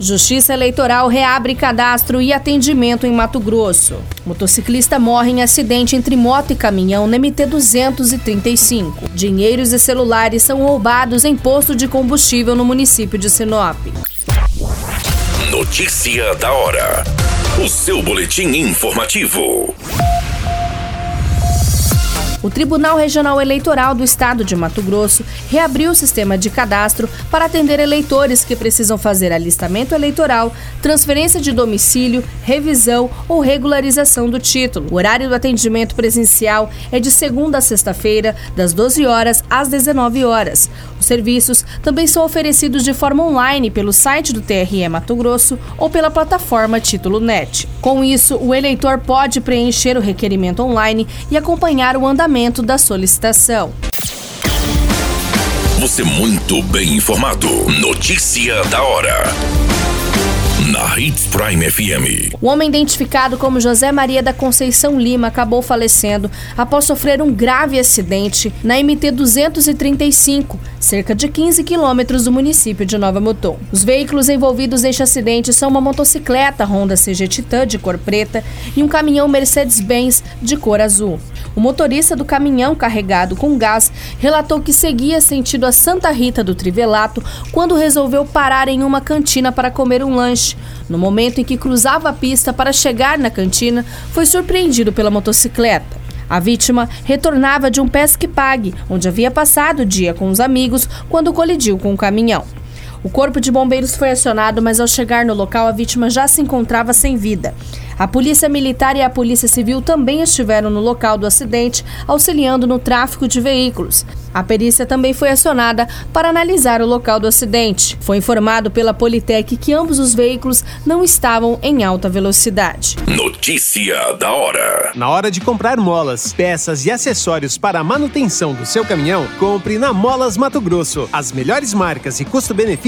Justiça Eleitoral reabre cadastro e atendimento em Mato Grosso. Motociclista morre em acidente entre moto e caminhão na MT 235. Dinheiros e celulares são roubados em posto de combustível no município de Sinop. Notícia da hora. O seu boletim informativo. O Tribunal Regional Eleitoral do Estado de Mato Grosso reabriu o sistema de cadastro para atender eleitores que precisam fazer alistamento eleitoral, transferência de domicílio, revisão ou regularização do título. O horário do atendimento presencial é de segunda a sexta-feira, das 12 horas às 19 horas. Os serviços também são oferecidos de forma online pelo site do TRE Mato Grosso ou pela plataforma Título Net. Com isso, o eleitor pode preencher o requerimento online e acompanhar o andamento da solicitação. Você muito bem informado. Notícia da hora. Na Hits Prime FM. O homem identificado como José Maria da Conceição Lima acabou falecendo após sofrer um grave acidente na MT 235, cerca de 15 quilômetros do município de Nova Mutum. Os veículos envolvidos neste acidente são uma motocicleta Honda CG Titan de cor preta e um caminhão Mercedes-Benz de cor azul. O motorista do caminhão carregado com gás relatou que seguia sentido a Santa Rita do Trivelato quando resolveu parar em uma cantina para comer um lanche. No momento em que cruzava a pista para chegar na cantina, foi surpreendido pela motocicleta. A vítima retornava de um pesque pague, onde havia passado o dia com os amigos quando colidiu com o caminhão. O corpo de bombeiros foi acionado, mas ao chegar no local a vítima já se encontrava sem vida. A Polícia Militar e a Polícia Civil também estiveram no local do acidente, auxiliando no tráfico de veículos. A perícia também foi acionada para analisar o local do acidente. Foi informado pela Politec que ambos os veículos não estavam em alta velocidade. Notícia da hora. Na hora de comprar molas, peças e acessórios para a manutenção do seu caminhão, compre na Molas Mato Grosso. As melhores marcas e custo-benefício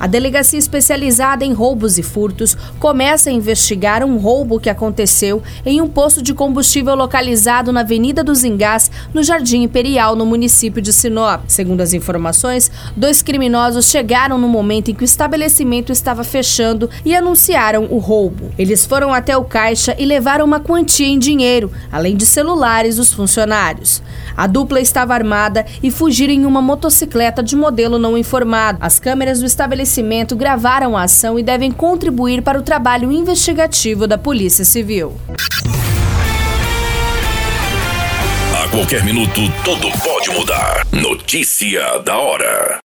A delegacia especializada em roubos e furtos começa a investigar um roubo que aconteceu em um posto de combustível localizado na Avenida dos Engás, no Jardim Imperial, no município de Sinop. Segundo as informações, dois criminosos chegaram no momento em que o estabelecimento estava fechando e anunciaram o roubo. Eles foram até o caixa e levaram uma quantia em dinheiro, além de celulares dos funcionários. A dupla estava armada e fugiram em uma motocicleta de modelo não informado. As câmeras do estabelecimento estabelecimento gravaram a ação e devem contribuir para o trabalho investigativo da Polícia Civil. A qualquer minuto, tudo pode mudar. Notícia da hora.